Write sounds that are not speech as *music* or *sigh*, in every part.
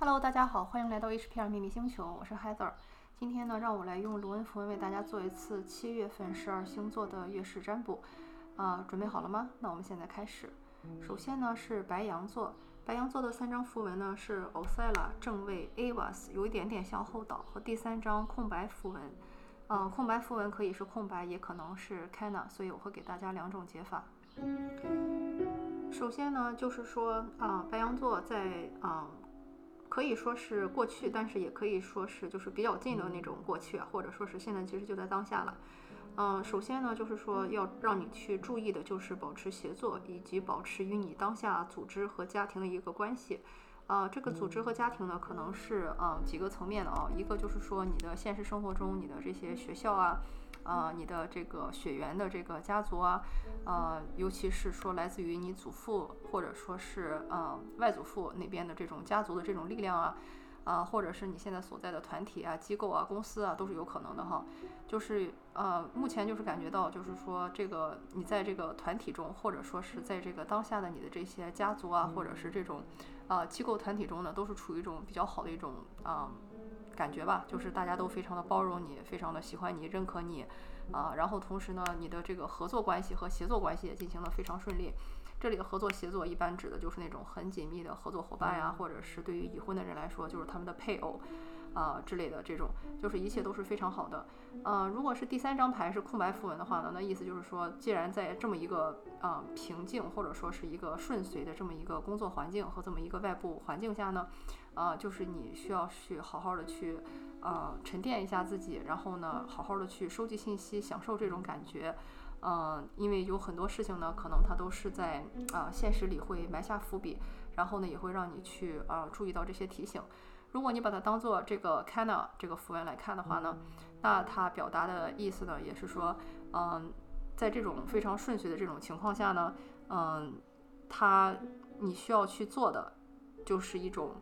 Hello，大家好，欢迎来到 HPR 秘密星球，我是 Heather。今天呢，让我来用卢恩符文为大家做一次七月份十二星座的月食占卜。啊，准备好了吗？那我们现在开始。首先呢是白羊座，白羊座的三张符文呢是 Osella 正位 Avas，有一点点向后倒，和第三张空白符文。嗯，空白符文可以是空白，也可能是 Cana，所以我会给大家两种解法。首先呢，就是说啊，白羊座在啊。可以说是过去，但是也可以说是就是比较近的那种过去，或者说是现在其实就在当下了。嗯，首先呢，就是说要让你去注意的就是保持协作，以及保持与你当下组织和家庭的一个关系。啊，这个组织和家庭呢，可能是嗯几个层面的啊，一个就是说你的现实生活中你的这些学校啊。啊，你的这个血缘的这个家族啊，呃，尤其是说来自于你祖父或者说是呃外祖父那边的这种家族的这种力量啊，啊，或者是你现在所在的团体啊、机构啊、公司啊，都是有可能的哈。就是呃，目前就是感觉到，就是说这个你在这个团体中，或者说是在这个当下的你的这些家族啊，或者是这种啊机构团体中呢，都是处于一种比较好的一种啊。感觉吧，就是大家都非常的包容你，非常的喜欢你，认可你，啊，然后同时呢，你的这个合作关系和协作关系也进行的非常顺利。这里的合作协作一般指的就是那种很紧密的合作伙伴呀，或者是对于已婚的人来说，就是他们的配偶。啊之类的这种，就是一切都是非常好的。呃，如果是第三张牌是空白符文的话呢，那意思就是说，既然在这么一个呃平静或者说是一个顺遂的这么一个工作环境和这么一个外部环境下呢，呃，就是你需要去好好的去呃沉淀一下自己，然后呢，好好的去收集信息，享受这种感觉。嗯，因为有很多事情呢，可能它都是在啊现实里会埋下伏笔，然后呢，也会让你去啊注意到这些提醒。如果你把它当做这个 Cana 这个符文来看的话呢，那它表达的意思呢，也是说，嗯，在这种非常顺序的这种情况下呢，嗯，它你需要去做的就是一种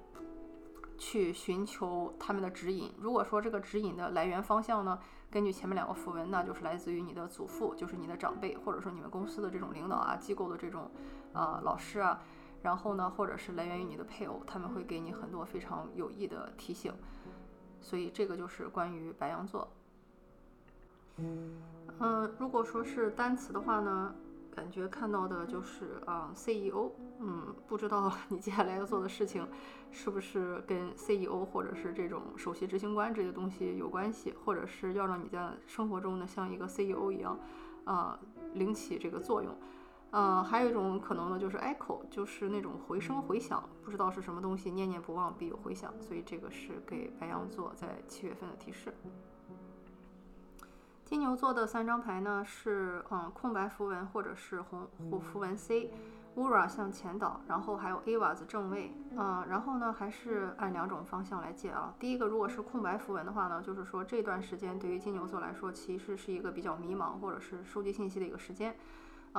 去寻求他们的指引。如果说这个指引的来源方向呢，根据前面两个符文，那就是来自于你的祖父，就是你的长辈，或者说你们公司的这种领导啊，机构的这种呃老师啊。然后呢，或者是来源于你的配偶，他们会给你很多非常有益的提醒。所以这个就是关于白羊座。嗯，如果说是单词的话呢，感觉看到的就是啊，CEO。嗯，不知道 *laughs* 你接下来要做的事情是不是跟 CEO 或者是这种首席执行官这些东西有关系，或者是要让你在生活中呢像一个 CEO 一样啊，领起这个作用。嗯，还有一种可能呢，就是 echo，就是那种回声回响，不知道是什么东西，念念不忘必有回响，所以这个是给白羊座在七月份的提示。金牛座的三张牌呢是嗯空白符文或者是红虎符文 C，Ura 向前倒，然后还有 Ava 子正位，嗯，然后呢还是按两种方向来借啊。第一个如果是空白符文的话呢，就是说这段时间对于金牛座来说其实是一个比较迷茫或者是收集信息的一个时间。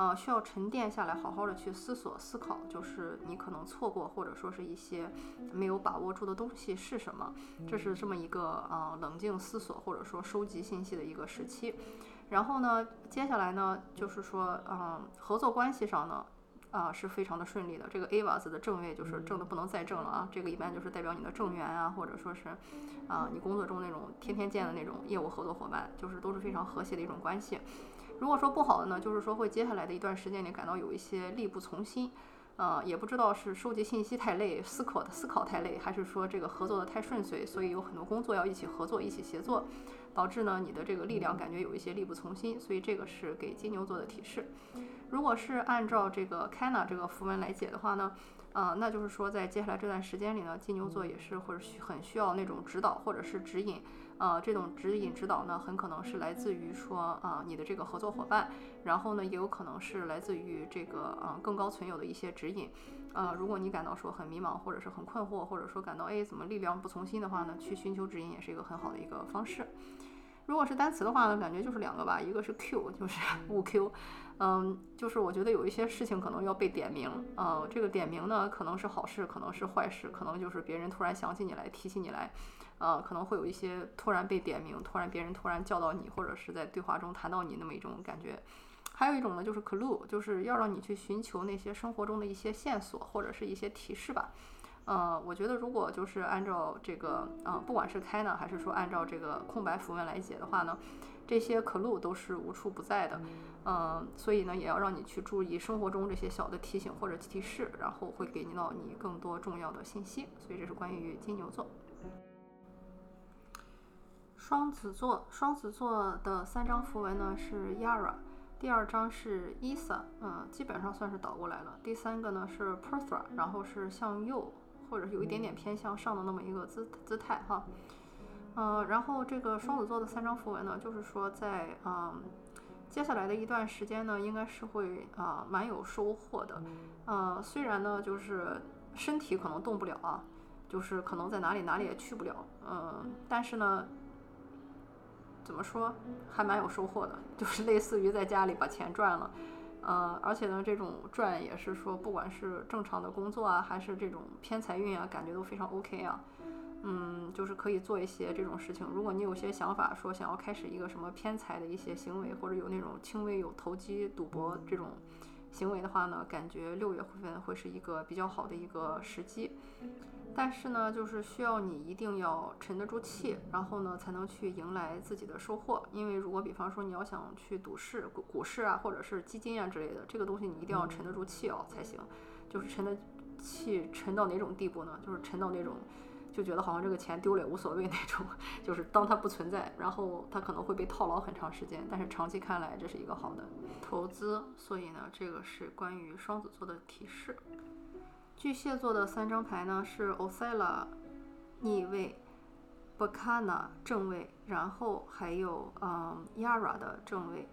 呃，需要沉淀下来，好好的去思索、思考，就是你可能错过或者说是一些没有把握住的东西是什么，这是这么一个呃冷静思索或者说收集信息的一个时期。然后呢，接下来呢，就是说，嗯，合作关系上呢，啊，是非常的顺利的。这个 A 瓦子的正位就是正的不能再正了啊，这个一般就是代表你的正缘啊，或者说是啊，你工作中那种天天见的那种业务合作伙伴，就是都是非常和谐的一种关系。如果说不好的呢，就是说会接下来的一段时间里感到有一些力不从心，呃，也不知道是收集信息太累，思考的思考太累，还是说这个合作的太顺遂，所以有很多工作要一起合作、一起协作，导致呢你的这个力量感觉有一些力不从心，所以这个是给金牛座的提示。如果是按照这个 Cana 这个符文来解的话呢？啊，那就是说，在接下来这段时间里呢，金牛座也是或者需很需要那种指导或者是指引。呃，这种指引指导呢，很可能是来自于说啊，你的这个合作伙伴，然后呢，也有可能是来自于这个啊更高存有的一些指引。啊，如果你感到说很迷茫或者是很困惑，或者说感到哎怎么力量不从心的话呢，去寻求指引也是一个很好的一个方式。如果是单词的话呢，感觉就是两个吧，一个是 Q，就是五 Q，嗯，就是我觉得有一些事情可能要被点名，嗯，这个点名呢可能是好事，可能是坏事，可能就是别人突然想起你来，提起你来，呃，可能会有一些突然被点名，突然别人突然叫到你，或者是在对话中谈到你那么一种感觉。还有一种呢，就是 clue，就是要让你去寻求那些生活中的一些线索或者是一些提示吧。呃，我觉得如果就是按照这个，呃，不管是开呢，还是说按照这个空白符文来解的话呢，这些 clue 都是无处不在的，嗯，所以呢，也要让你去注意生活中这些小的提醒或者提示，然后会给你到你更多重要的信息。所以这是关于金牛座。双子座，双子座的三张符文呢是 Yara，第二张是 Isa，嗯，基本上算是倒过来了。第三个呢是 Perthra，然后是向右。或者有一点点偏向上的那么一个姿姿态哈，嗯，然后这个双子座的三张符文呢，就是说在嗯接下来的一段时间呢，应该是会啊蛮有收获的，呃，虽然呢就是身体可能动不了啊，就是可能在哪里哪里也去不了，嗯，但是呢，怎么说还蛮有收获的，就是类似于在家里把钱赚了。呃，而且呢，这种赚也是说，不管是正常的工作啊，还是这种偏财运啊，感觉都非常 OK 啊。嗯，就是可以做一些这种事情。如果你有些想法，说想要开始一个什么偏财的一些行为，或者有那种轻微有投机赌博这种行为的话呢，感觉六月份会是一个比较好的一个时机。但是呢，就是需要你一定要沉得住气，然后呢，才能去迎来自己的收获。因为如果比方说你要想去赌市、股股市啊，或者是基金啊之类的，这个东西你一定要沉得住气哦才行。就是沉得气沉到哪种地步呢？就是沉到那种就觉得好像这个钱丢了也无所谓那种。*laughs* 就是当它不存在，然后它可能会被套牢很长时间，但是长期看来这是一个好的投资。所以呢，这个是关于双子座的提示。巨蟹座的三张牌呢是 o c e l a 逆位，Bacana 正位，然后还有嗯 Yara 的正位。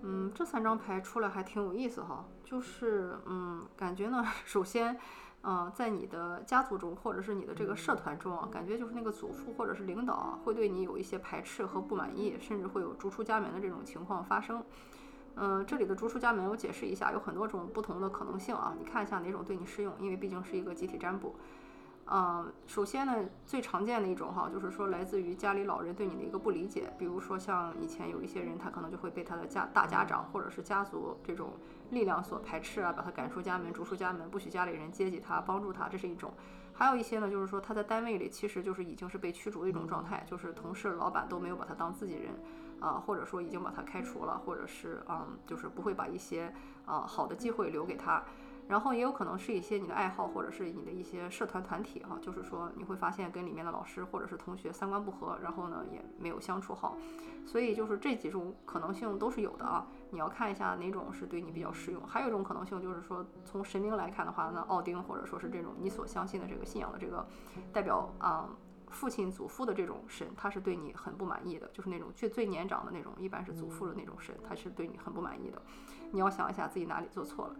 嗯，这三张牌出来还挺有意思哈。就是嗯，感觉呢，*laughs* 首先，嗯，在你的家族中或者是你的这个社团中啊，感觉就是那个祖父或者是领导，会对你有一些排斥和不满意，甚至会有逐出家门的这种情况发生。嗯，这里的逐出家门，我解释一下，有很多种不同的可能性啊，你看一下哪种对你适用，因为毕竟是一个集体占卜。嗯，首先呢，最常见的一种哈，就是说来自于家里老人对你的一个不理解，比如说像以前有一些人，他可能就会被他的家大家长或者是家族这种力量所排斥啊，把他赶出家门，逐出家门，不许家里人接济他，帮助他，这是一种。还有一些呢，就是说他在单位里其实就是已经是被驱逐的一种状态，就是同事、老板都没有把他当自己人。啊，或者说已经把他开除了，或者是嗯，就是不会把一些啊好的机会留给他。然后也有可能是一些你的爱好，或者是你的一些社团团体哈，就是说你会发现跟里面的老师或者是同学三观不合，然后呢也没有相处好。所以就是这几种可能性都是有的啊，你要看一下哪种是对你比较适用。还有一种可能性就是说从神明来看的话，那奥丁或者说是这种你所相信的这个信仰的这个代表啊。父亲、祖父的这种神，他是对你很不满意的，就是那种最最年长的那种，一般是祖父的那种神，他是对你很不满意的。你要想一下自己哪里做错了。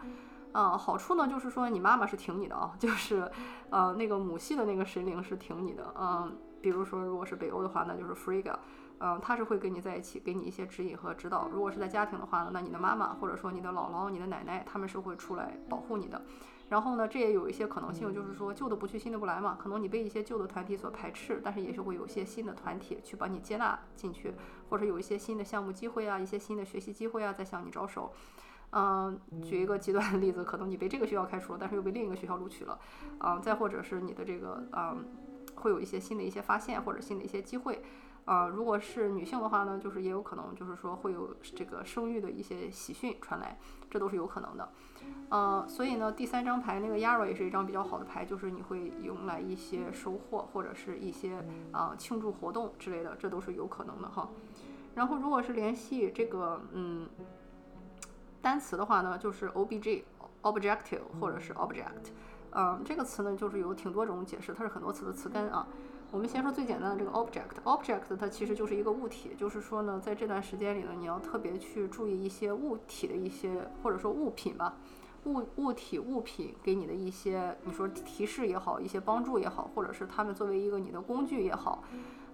嗯，好处呢，就是说你妈妈是挺你的啊，*laughs* 就是呃那个母系的那个神灵是挺你的。嗯，比如说如果是北欧的话，那就是 friga 嗯，他是会跟你在一起，给你一些指引和指导。如果是在家庭的话呢，那你的妈妈或者说你的姥姥、你的奶奶，他们是会出来保护你的。然后呢，这也有一些可能性，就是说旧的不去，新的不来嘛。可能你被一些旧的团体所排斥，但是也是会有一些新的团体去把你接纳进去，或者有一些新的项目机会啊，一些新的学习机会啊，在向你招手。嗯，举一个极端的例子，可能你被这个学校开除了，但是又被另一个学校录取了。嗯，再或者是你的这个嗯，会有一些新的一些发现或者新的一些机会。呃，如果是女性的话呢，就是也有可能就是说会有这个生育的一些喜讯传来，这都是有可能的。呃，所以呢，第三张牌那个 Yara 也是一张比较好的牌，就是你会迎来一些收获或者是一些啊庆祝活动之类的，这都是有可能的哈。然后如果是联系这个嗯单词的话呢，就是 obj objective 或者是 object，嗯，这个词呢就是有挺多种解释，它是很多词的词根啊。我们先说最简单的这个 object，object 它其实就是一个物体，就是说呢，在这段时间里呢，你要特别去注意一些物体的一些或者说物品吧。物物体物品给你的一些，你说提示也好，一些帮助也好，或者是他们作为一个你的工具也好，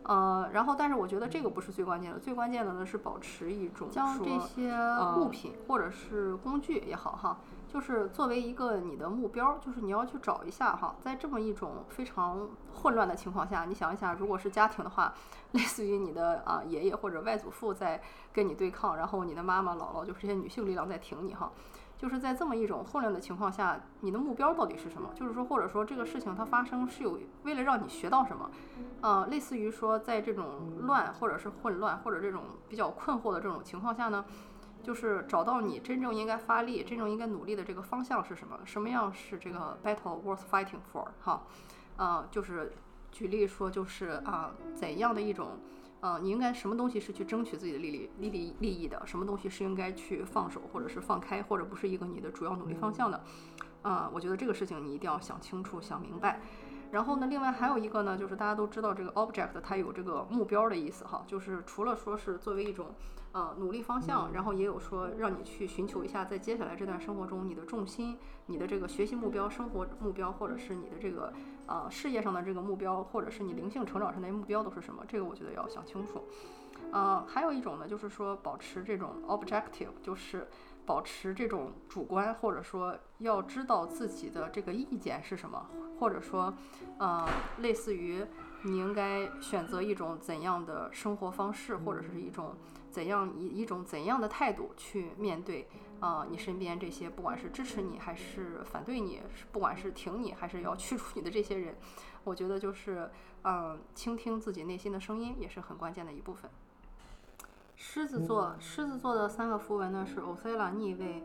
呃，然后但是我觉得这个不是最关键的，最关键的呢是保持一种将这些物品或者是工具也好哈，就是作为一个你的目标，就是你要去找一下哈，在这么一种非常混乱的情况下，你想一下，如果是家庭的话，类似于你的啊爷爷或者外祖父在跟你对抗，然后你的妈妈姥姥就是这些女性力量在挺你哈。就是在这么一种混乱的情况下，你的目标到底是什么？就是说，或者说这个事情它发生是有为了让你学到什么？呃，类似于说在这种乱或者是混乱或者这种比较困惑的这种情况下呢，就是找到你真正应该发力、真正应该努力的这个方向是什么？什么样是这个 battle worth fighting for？哈，呃，就是举例说，就是啊，怎样的一种。呃，你应该什么东西是去争取自己的利益、利利利益的？什么东西是应该去放手，或者是放开，或者不是一个你的主要努力方向的？呃，我觉得这个事情你一定要想清楚、想明白。然后呢，另外还有一个呢，就是大家都知道这个 object 它有这个目标的意思哈，就是除了说是作为一种。呃，努力方向，然后也有说让你去寻求一下，在接下来这段生活中，你的重心、你的这个学习目标、生活目标，或者是你的这个啊事业上的这个目标，或者是你灵性成长上的目标都是什么？这个我觉得要想清楚。呃，还有一种呢，就是说保持这种 objective，就是保持这种主观，或者说要知道自己的这个意见是什么，或者说呃，类似于你应该选择一种怎样的生活方式，或者是一种。怎样以一种怎样的态度去面对啊？你身边这些不管是支持你还是反对你，不管是挺你还是要驱除你的这些人，我觉得就是嗯，倾听自己内心的声音也是很关键的一部分。狮子座，狮子座的三个符文呢是 Othello 逆位，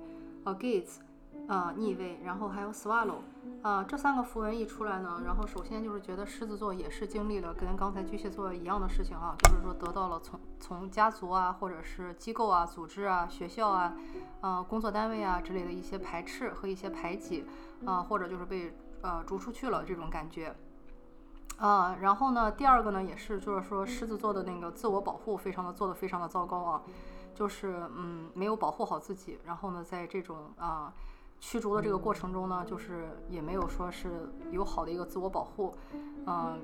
啊，逆位，然后还有 swallow，啊，这三个符文一出来呢，然后首先就是觉得狮子座也是经历了跟刚才巨蟹座一样的事情啊，就是说得到了从从家族啊，或者是机构啊、组织啊、学校啊、呃工作单位啊之类的一些排斥和一些排挤，啊，或者就是被呃逐出去了这种感觉，啊，然后呢，第二个呢也是就是说狮子座的那个自我保护非常的做的非常的糟糕啊，就是嗯没有保护好自己，然后呢在这种啊。驱逐的这个过程中呢，就是也没有说是有好的一个自我保护，嗯，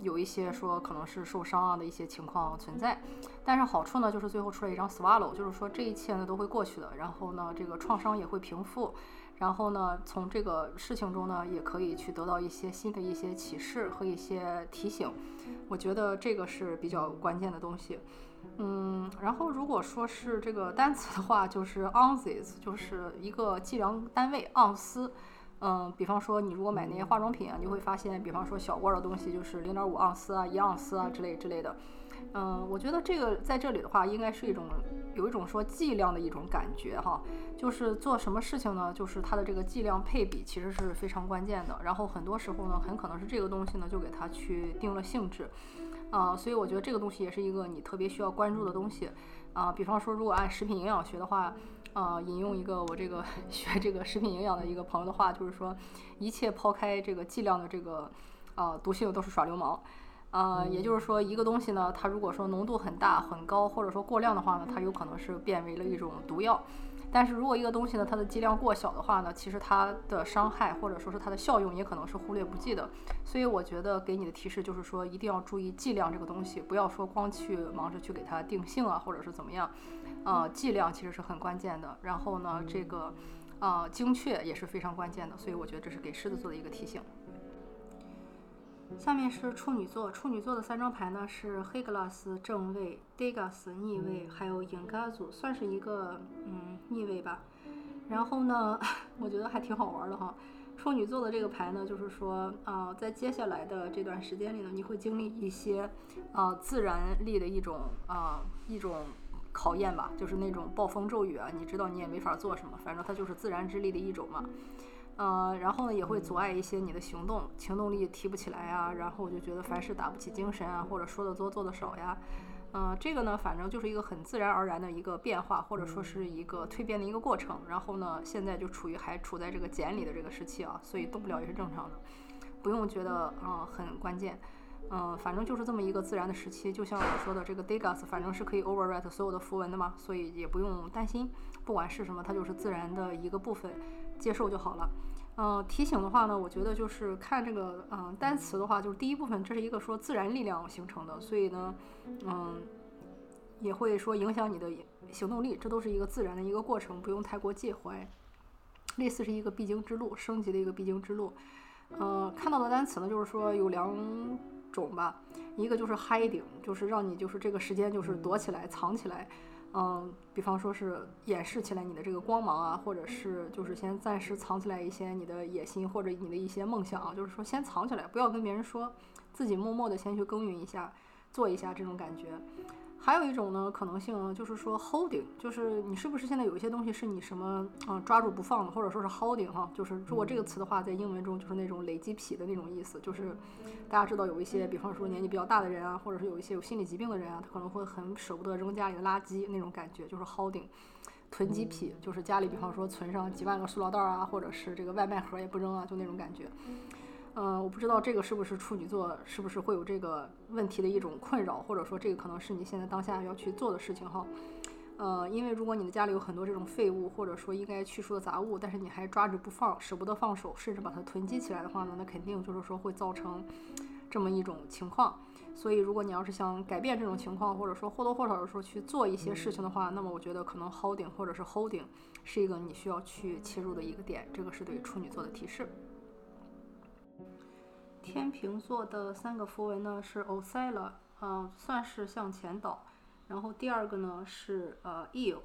有一些说可能是受伤啊的一些情况存在，但是好处呢，就是最后出来一张 swallow，就是说这一切呢都会过去的，然后呢这个创伤也会平复，然后呢从这个事情中呢也可以去得到一些新的一些启示和一些提醒，我觉得这个是比较关键的东西。嗯，然后如果说是这个单词的话，就是 ounces，就是一个计量单位，盎司。嗯，比方说你如果买那些化妆品啊，你会发现，比方说小罐的东西就是零点五盎司啊、一盎司啊之类之类的。嗯，我觉得这个在这里的话，应该是一种有一种说计量的一种感觉哈，就是做什么事情呢，就是它的这个计量配比其实是非常关键的。然后很多时候呢，很可能是这个东西呢就给它去定了性质。啊，所以我觉得这个东西也是一个你特别需要关注的东西，啊，比方说如果按食品营养学的话，啊，引用一个我这个 *laughs* 学这个食品营养的一个朋友的话，就是说，一切抛开这个剂量的这个，啊，毒性都是耍流氓，啊，也就是说一个东西呢，它如果说浓度很大很高，或者说过量的话呢，它有可能是变为了一种毒药。但是如果一个东西呢，它的剂量过小的话呢，其实它的伤害或者说是它的效用也可能是忽略不计的。所以我觉得给你的提示就是说，一定要注意剂量这个东西，不要说光去忙着去给它定性啊，或者是怎么样。呃，剂量其实是很关键的。然后呢，这个呃精确也是非常关键的。所以我觉得这是给狮子座的一个提醒。下面是处女座，处女座的三张牌呢是黑格拉斯正位、d 格 g a s 逆位，还有影嘎组，算是一个嗯逆位吧。然后呢，*laughs* 我觉得还挺好玩的哈。处女座的这个牌呢，就是说啊，在接下来的这段时间里呢，你会经历一些啊自然力的一种啊一种考验吧，就是那种暴风骤雨啊，你知道你也没法做什么，反正它就是自然之力的一种嘛。呃，然后呢，也会阻碍一些你的行动，行动力提不起来呀。然后我就觉得凡事打不起精神啊，或者说的多做的少呀。嗯，这个呢，反正就是一个很自然而然的一个变化，或者说是一个蜕变的一个过程。然后呢，现在就处于还处在这个减里的这个时期啊，所以动不了也是正常的，不用觉得啊很关键。嗯，反正就是这么一个自然的时期。就像我说的，这个 Degas 反正是可以 overwrite 所有的符文的嘛，所以也不用担心，不管是什么，它就是自然的一个部分。接受就好了。嗯，提醒的话呢，我觉得就是看这个嗯单词的话，就是第一部分，这是一个说自然力量形成的，所以呢，嗯，也会说影响你的行动力，这都是一个自然的一个过程，不用太过介怀。类似是一个必经之路，升级的一个必经之路。嗯，看到的单词呢，就是说有两种吧，一个就是 hiding，就是让你就是这个时间就是躲起来、藏起来。嗯比方说是掩饰起来你的这个光芒啊，或者是就是先暂时藏起来一些你的野心或者你的一些梦想啊，就是说先藏起来，不要跟别人说，自己默默的先去耕耘一下，做一下这种感觉。还有一种呢可能性呢，就是说 holding，就是你是不是现在有一些东西是你什么啊抓住不放的，或者说是 holding 哈，就是如果这个词的话，在英文中就是那种累积癖的那种意思，就是大家知道有一些，比方说年纪比较大的人啊，或者是有一些有心理疾病的人啊，他可能会很舍不得扔家里的垃圾那种感觉，就是 holding，囤积癖，就是家里比方说存上几万个塑料袋啊，或者是这个外卖盒也不扔啊，就那种感觉。嗯，我不知道这个是不是处女座，是不是会有这个问题的一种困扰，或者说这个可能是你现在当下要去做的事情哈。呃，因为如果你的家里有很多这种废物，或者说应该去除的杂物，但是你还抓着不放，舍不得放手，甚至把它囤积起来的话呢，那肯定就是说会造成这么一种情况。所以，如果你要是想改变这种情况，或者说或多或少的说去做一些事情的话，那么我觉得可能 holding 或者是 holding 是一个你需要去切入的一个点。这个是对处女座的提示。天平座的三个符文呢是 o s e l a 嗯，算是向前倒。然后第二个呢是呃 eel，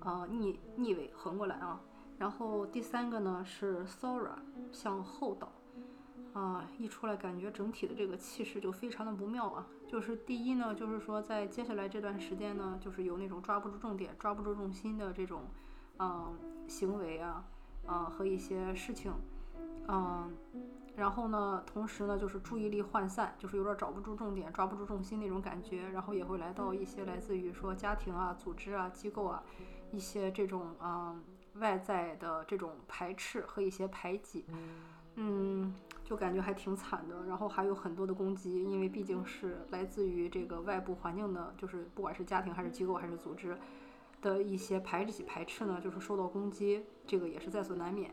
呃逆逆位横过来啊。然后第三个呢是 sora，向后倒。啊，一出来感觉整体的这个气势就非常的不妙啊。就是第一呢，就是说在接下来这段时间呢，就是有那种抓不住重点、抓不住重心的这种嗯行为啊，啊和一些事情，嗯。然后呢，同时呢，就是注意力涣散，就是有点找不住重点、抓不住重心那种感觉。然后也会来到一些来自于说家庭啊、组织啊、机构啊，一些这种嗯外在的这种排斥和一些排挤，嗯，就感觉还挺惨的。然后还有很多的攻击，因为毕竟是来自于这个外部环境的，就是不管是家庭还是机构还是组织的一些排挤排斥呢，就是受到攻击，这个也是在所难免。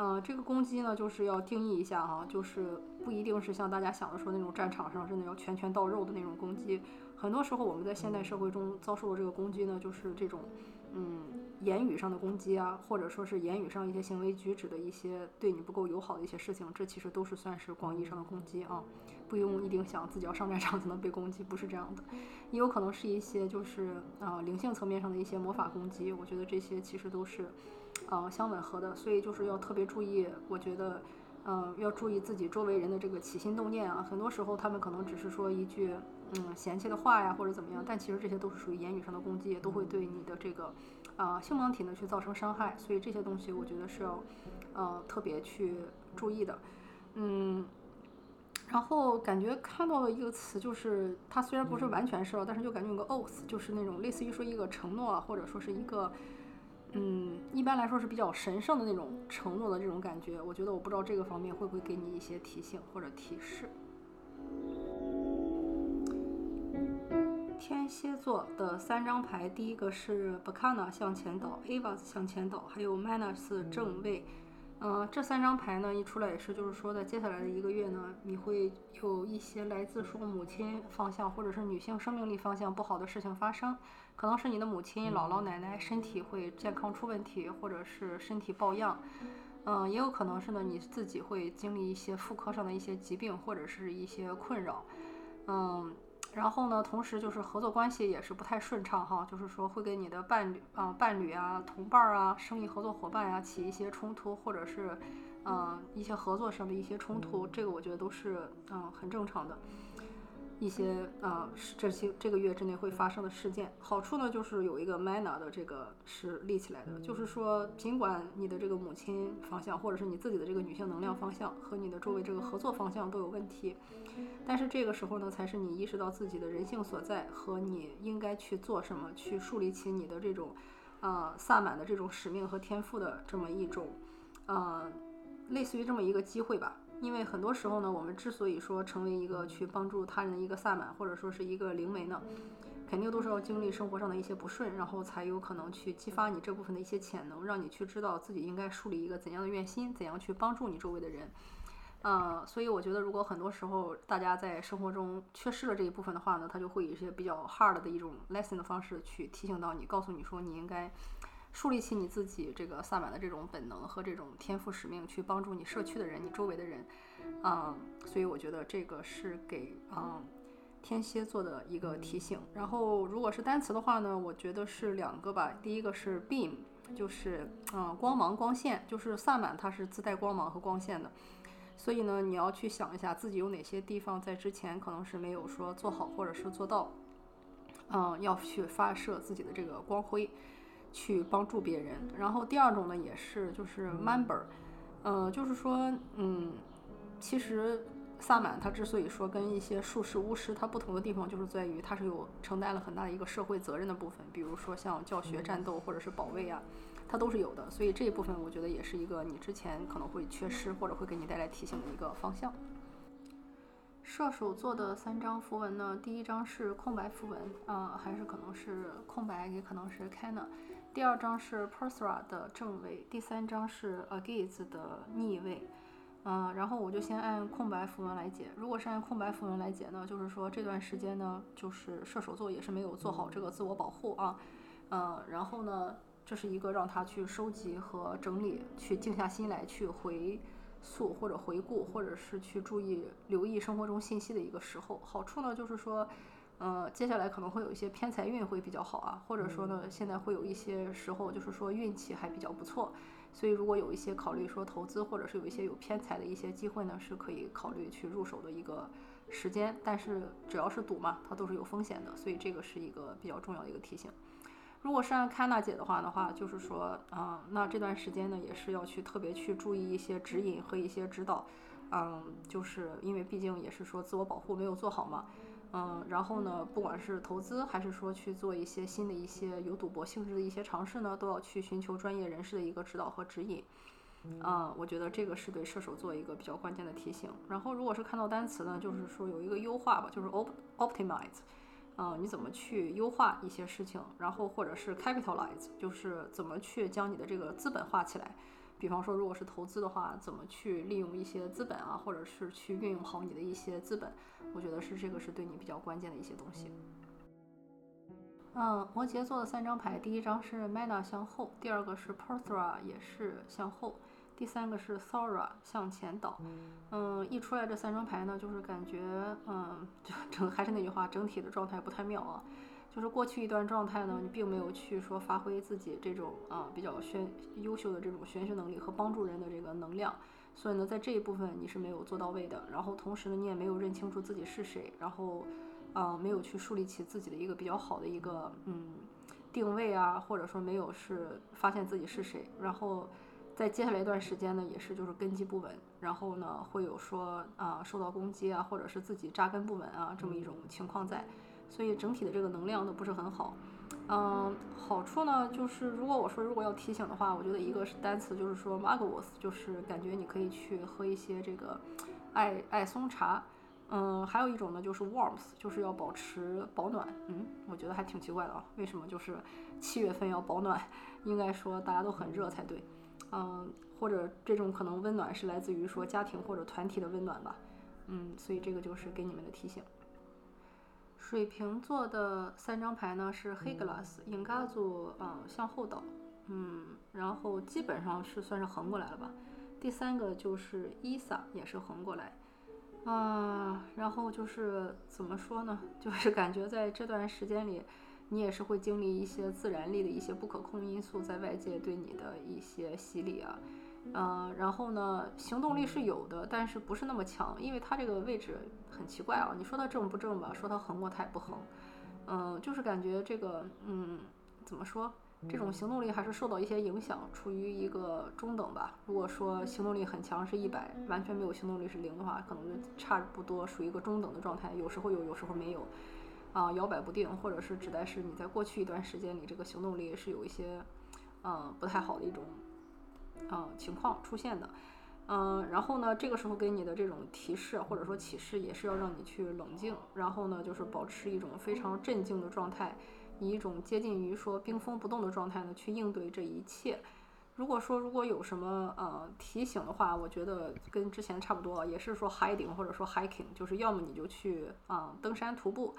嗯，这个攻击呢，就是要定义一下哈，就是不一定是像大家想的说那种战场上真的要拳拳到肉的那种攻击。很多时候我们在现代社会中遭受的这个攻击呢，就是这种嗯言语上的攻击啊，或者说是言语上一些行为举止的一些对你不够友好的一些事情，这其实都是算是广义上的攻击啊，不用一定想自己要上战场才能被攻击，不是这样的，也有可能是一些就是啊灵性层面上的一些魔法攻击，我觉得这些其实都是。呃，相吻合的，所以就是要特别注意。我觉得，嗯，要注意自己周围人的这个起心动念啊。很多时候，他们可能只是说一句，嗯，嫌弃的话呀，或者怎么样，但其实这些都是属于言语上的攻击，也都会对你的这个，啊，性能体呢去造成伤害。所以这些东西，我觉得是要，呃，特别去注意的。嗯，然后感觉看到了一个词就是，它虽然不是完全是，但是就感觉有个 oath，就是那种类似于说一个承诺，或者说是一个。嗯，一般来说是比较神圣的那种承诺的这种感觉，我觉得我不知道这个方面会不会给你一些提醒或者提示。天蝎座的三张牌，第一个是 Bacana 向前倒，Avas 向前倒，还有 Manas 正位。嗯，这三张牌呢一出来也是，就是说在接下来的一个月呢，你会有一些来自说母亲方向或者是女性生命力方向不好的事情发生。可能是你的母亲、姥姥、奶奶身体会健康出问题，或者是身体抱恙，嗯，也有可能是呢你自己会经历一些妇科上的一些疾病或者是一些困扰，嗯，然后呢，同时就是合作关系也是不太顺畅哈，就是说会跟你的伴侣啊、伴侣啊、同伴啊、生意合作伙伴呀起一些冲突，或者是嗯一些合作上的一些冲突，这个我觉得都是嗯很正常的。一些啊，这些这个月之内会发生的事件，好处呢就是有一个 mana 的这个是立起来的，就是说尽管你的这个母亲方向，或者是你自己的这个女性能量方向和你的周围这个合作方向都有问题，但是这个时候呢，才是你意识到自己的人性所在和你应该去做什么，去树立起你的这种啊萨满的这种使命和天赋的这么一种，呃，类似于这么一个机会吧。因为很多时候呢，我们之所以说成为一个去帮助他人的一个萨满，或者说是一个灵媒呢，肯定都是要经历生活上的一些不顺，然后才有可能去激发你这部分的一些潜能，让你去知道自己应该树立一个怎样的愿心，怎样去帮助你周围的人。呃，所以我觉得，如果很多时候大家在生活中缺失了这一部分的话呢，他就会以一些比较 hard 的一种 lesson 的方式去提醒到你，告诉你说你应该。树立起你自己这个萨满的这种本能和这种天赋使命，去帮助你社区的人、你周围的人，嗯，所以我觉得这个是给嗯天蝎座的一个提醒。然后如果是单词的话呢，我觉得是两个吧。第一个是 beam，就是嗯光芒、光线，就是萨满它是自带光芒和光线的。所以呢，你要去想一下自己有哪些地方在之前可能是没有说做好，或者是做到，嗯，要去发射自己的这个光辉，去帮助别人。然后第二种呢，也是就是 member，呃，就是说，嗯，其实萨满他之所以说跟一些术士、巫师他不同的地方，就是在于他是有承担了很大的一个社会责任的部分，比如说像教学、战斗或者是保卫啊。它都是有的，所以这一部分我觉得也是一个你之前可能会缺失或者会给你带来提醒的一个方向。射手座的三张符文呢，第一张是空白符文，啊，还是可能是空白，也可能是 Cana。第二张是 Persra 的正位，第三张是 Agaze 的逆位，嗯，然后我就先按空白符文来解。如果是按空白符文来解呢，就是说这段时间呢，就是射手座也是没有做好这个自我保护啊，嗯，然后呢。这是一个让他去收集和整理，去静下心来去回溯或者回顾，或者是去注意留意生活中信息的一个时候。好处呢，就是说，呃，接下来可能会有一些偏财运会比较好啊，或者说呢，现在会有一些时候就是说运气还比较不错。所以如果有一些考虑说投资，或者是有一些有偏财的一些机会呢，是可以考虑去入手的一个时间。但是只要是赌嘛，它都是有风险的，所以这个是一个比较重要的一个提醒。如果是按康娜姐的话的话，就是说，嗯，那这段时间呢，也是要去特别去注意一些指引和一些指导，嗯，就是因为毕竟也是说自我保护没有做好嘛，嗯，然后呢，不管是投资还是说去做一些新的一些有赌博性质的一些尝试呢，都要去寻求专业人士的一个指导和指引，嗯，我觉得这个是对射手座一个比较关键的提醒。然后如果是看到单词呢，就是说有一个优化吧，就是 op optimize。嗯，你怎么去优化一些事情，然后或者是 capitalize，就是怎么去将你的这个资本化起来。比方说，如果是投资的话，怎么去利用一些资本啊，或者是去运用好你的一些资本，我觉得是这个是对你比较关键的一些东西。嗯，摩羯座的三张牌，第一张是 Mana 向后，第二个是 Perthra 也是向后。第三个是 Sora 向前倒，嗯，一出来这三张牌呢，就是感觉，嗯，就 *laughs* 整还是那句话，整体的状态不太妙啊。就是过去一段状态呢，你并没有去说发挥自己这种啊比较玄优秀的这种玄学能力和帮助人的这个能量，所以呢，在这一部分你是没有做到位的。然后同时呢，你也没有认清楚自己是谁，然后，啊，没有去树立起自己的一个比较好的一个嗯定位啊，或者说没有是发现自己是谁，然后。在接下来一段时间呢，也是就是根基不稳，然后呢会有说啊受到攻击啊，或者是自己扎根不稳啊这么一种情况在，所以整体的这个能量都不是很好。嗯，好处呢就是如果我说如果要提醒的话，我觉得一个是单词就是说 m a g o s 就是感觉你可以去喝一些这个艾艾松茶。嗯，还有一种呢就是 warmth，就是要保持保暖。嗯，我觉得还挺奇怪的啊，为什么就是七月份要保暖？应该说大家都很热才对。嗯，或者这种可能温暖是来自于说家庭或者团体的温暖吧，嗯，所以这个就是给你们的提醒。水瓶座的三张牌呢是黑 glass，影嘎组，嗯，向后倒，嗯，然后基本上是算是横过来了吧。第三个就是伊萨，也是横过来，啊，然后就是怎么说呢，就是感觉在这段时间里。你也是会经历一些自然力的一些不可控因素，在外界对你的一些洗礼啊，嗯，然后呢，行动力是有的，但是不是那么强，因为它这个位置很奇怪啊。你说它正不正吧？说它横过，它也不横，嗯，就是感觉这个，嗯，怎么说？这种行动力还是受到一些影响，处于一个中等吧。如果说行动力很强是一百，完全没有行动力是零的话，可能就差不多属于一个中等的状态，有时候有，有时候没有。啊，摇摆不定，或者是指代是你在过去一段时间里，这个行动力是有一些，嗯，不太好的一种，嗯，情况出现的，嗯，然后呢，这个时候给你的这种提示或者说启示，也是要让你去冷静，然后呢，就是保持一种非常镇静的状态，以一种接近于说冰封不动的状态呢，去应对这一切。如果说如果有什么呃提醒的话，我觉得跟之前差不多，也是说 hiding 或者说 hiking，就是要么你就去啊登山徒步。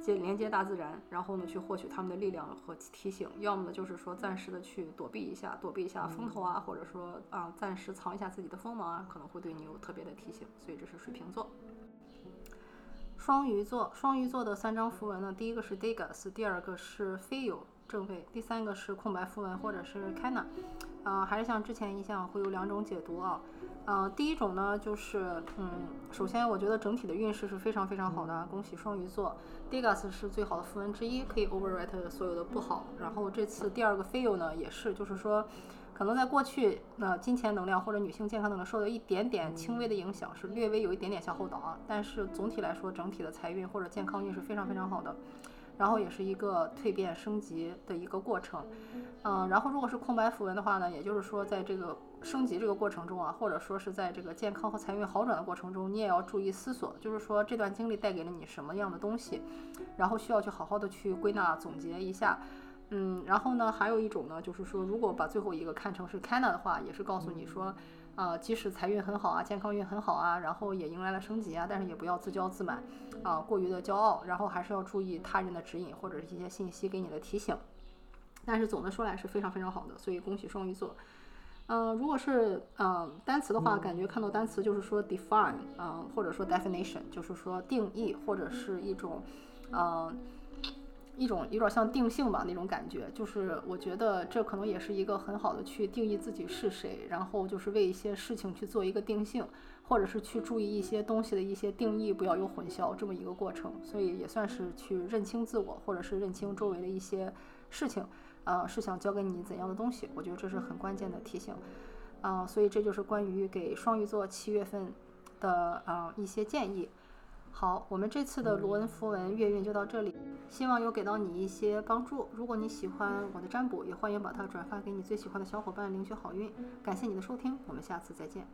接连接大自然，然后呢，去获取他们的力量和提醒；要么呢，就是说暂时的去躲避一下，躲避一下风头啊，或者说啊，暂时藏一下自己的锋芒啊，可能会对你有特别的提醒。所以这是水瓶座。双鱼座，双鱼座的三张符文呢，第一个是 Degas，第二个是 Feel 正位，第三个是空白符文或者是 Kana，呃，还是像之前一样会有两种解读啊。呃，第一种呢，就是嗯，首先我觉得整体的运势是非常非常好的，恭喜双鱼座。Degas 是最好的符文之一，可以 overwrite 所有的不好。然后这次第二个 Feel 呢，也是，就是说。可能在过去，那金钱能量或者女性健康能量受到一点点轻微的影响，是略微有一点点向后倒啊。但是总体来说，整体的财运或者健康运是非常非常好的，然后也是一个蜕变升级的一个过程。嗯，然后如果是空白符文的话呢，也就是说在这个升级这个过程中啊，或者说是在这个健康和财运好转的过程中，你也要注意思索，就是说这段经历带给了你什么样的东西，然后需要去好好的去归纳总结一下。嗯，然后呢，还有一种呢，就是说，如果把最后一个看成是 Kana 的话，也是告诉你说，呃，即使财运很好啊，健康运很好啊，然后也迎来了升级啊，但是也不要自骄自满啊，过于的骄傲，然后还是要注意他人的指引或者是一些信息给你的提醒。但是总的说来是非常非常好的，所以恭喜双鱼座。嗯，如果是嗯单词的话，感觉看到单词就是说 define，嗯，或者说 definition，就是说定义或者是一种，嗯。一种有点像定性吧那种感觉，就是我觉得这可能也是一个很好的去定义自己是谁，然后就是为一些事情去做一个定性，或者是去注意一些东西的一些定义，不要有混淆这么一个过程，所以也算是去认清自我，或者是认清周围的一些事情，呃，是想教给你怎样的东西，我觉得这是很关键的提醒，啊，所以这就是关于给双鱼座七月份的啊一些建议。好，我们这次的罗恩符文月运就到这里，希望有给到你一些帮助。如果你喜欢我的占卜，也欢迎把它转发给你最喜欢的小伙伴，领取好运。感谢你的收听，我们下次再见。